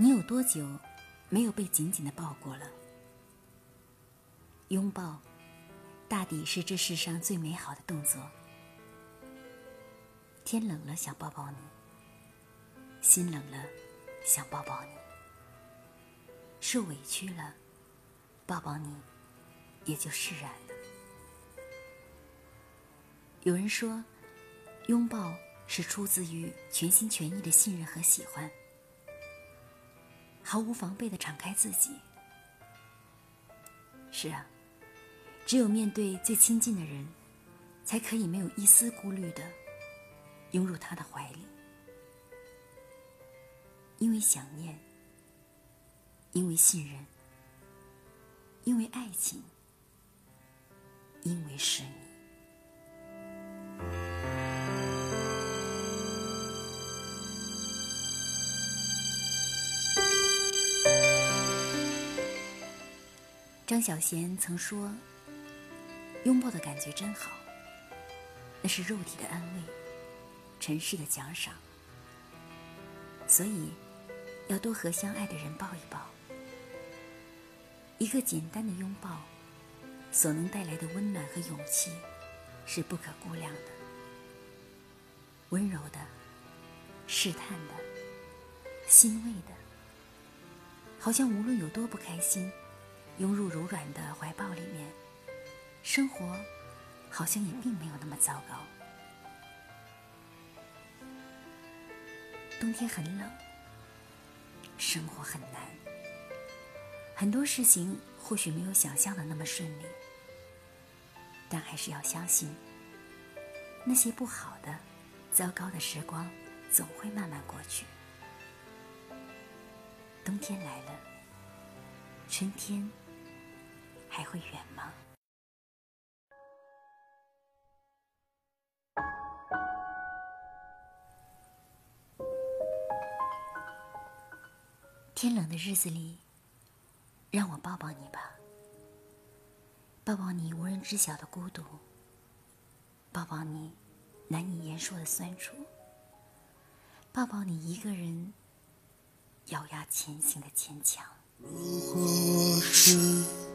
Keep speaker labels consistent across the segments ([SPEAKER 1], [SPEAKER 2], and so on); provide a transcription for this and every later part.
[SPEAKER 1] 你有多久没有被紧紧的抱过了？拥抱，大抵是这世上最美好的动作。天冷了，想抱抱你；心冷了，想抱抱你；受委屈了，抱抱你，也就释然了。有人说，拥抱是出自于全心全意的信任和喜欢，毫无防备的敞开自己。是啊。只有面对最亲近的人，才可以没有一丝顾虑的拥入他的怀里。因为想念，因为信任，因为爱情，因为是你。张小娴曾说。拥抱的感觉真好，那是肉体的安慰，尘世的奖赏。所以，要多和相爱的人抱一抱。一个简单的拥抱，所能带来的温暖和勇气，是不可估量的。温柔的，试探的，欣慰的，好像无论有多不开心，拥入柔软的怀抱里面。生活好像也并没有那么糟糕。冬天很冷，生活很难，很多事情或许没有想象的那么顺利，但还是要相信，那些不好的、糟糕的时光总会慢慢过去。冬天来了，春天还会远吗？天冷的日子里，让我抱抱你吧，抱抱你无人知晓的孤独，抱抱你难以言说的酸楚，抱抱你一个人咬牙前行的坚强。
[SPEAKER 2] 如果是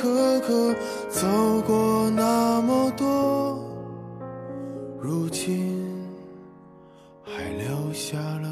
[SPEAKER 2] 可可走过那么多如今还留下了